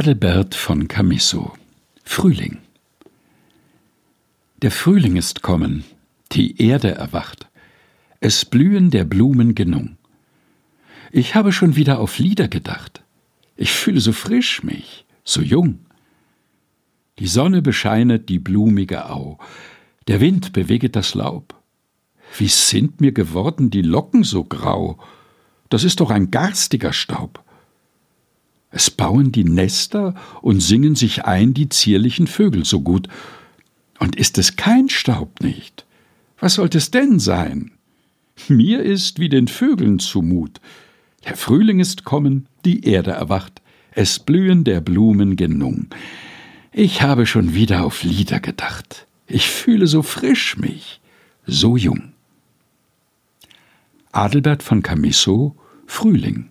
Adelbert von Camisso Frühling Der Frühling ist kommen, die Erde erwacht, es blühen der Blumen Genung. Ich habe schon wieder auf Lieder gedacht, ich fühle so frisch mich, so jung. Die Sonne bescheinet die blumige Au, der Wind beweget das Laub. Wie sind mir geworden die Locken so grau? Das ist doch ein garstiger Staub. Es bauen die Nester und singen sich ein die zierlichen Vögel so gut. Und ist es kein Staub nicht? Was sollte es denn sein? Mir ist wie den Vögeln zumut. Der Frühling ist kommen, die Erde erwacht, es blühen der Blumen Genung. Ich habe schon wieder auf Lieder gedacht. Ich fühle so frisch mich, so jung. Adelbert von Camisso Frühling